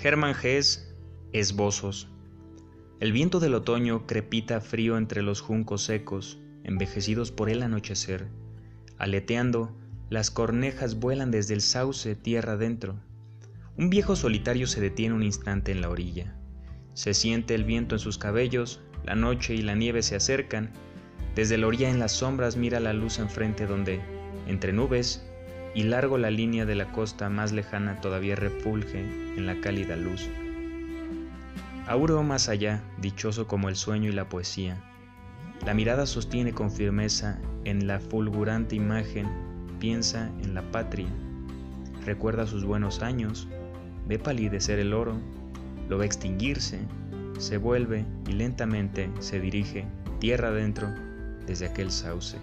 Hermann Hesse, Esbozos. El viento del otoño crepita frío entre los juncos secos, envejecidos por el anochecer. Aleteando, las cornejas vuelan desde el sauce tierra adentro. Un viejo solitario se detiene un instante en la orilla. Se siente el viento en sus cabellos, la noche y la nieve se acercan. Desde la orilla en las sombras mira la luz enfrente donde, entre nubes, y largo la línea de la costa más lejana todavía refulge en la cálida luz. Auro más allá, dichoso como el sueño y la poesía. La mirada sostiene con firmeza en la fulgurante imagen, piensa en la patria, recuerda sus buenos años, ve palidecer el oro, lo ve extinguirse, se vuelve y lentamente se dirige tierra adentro desde aquel sauce.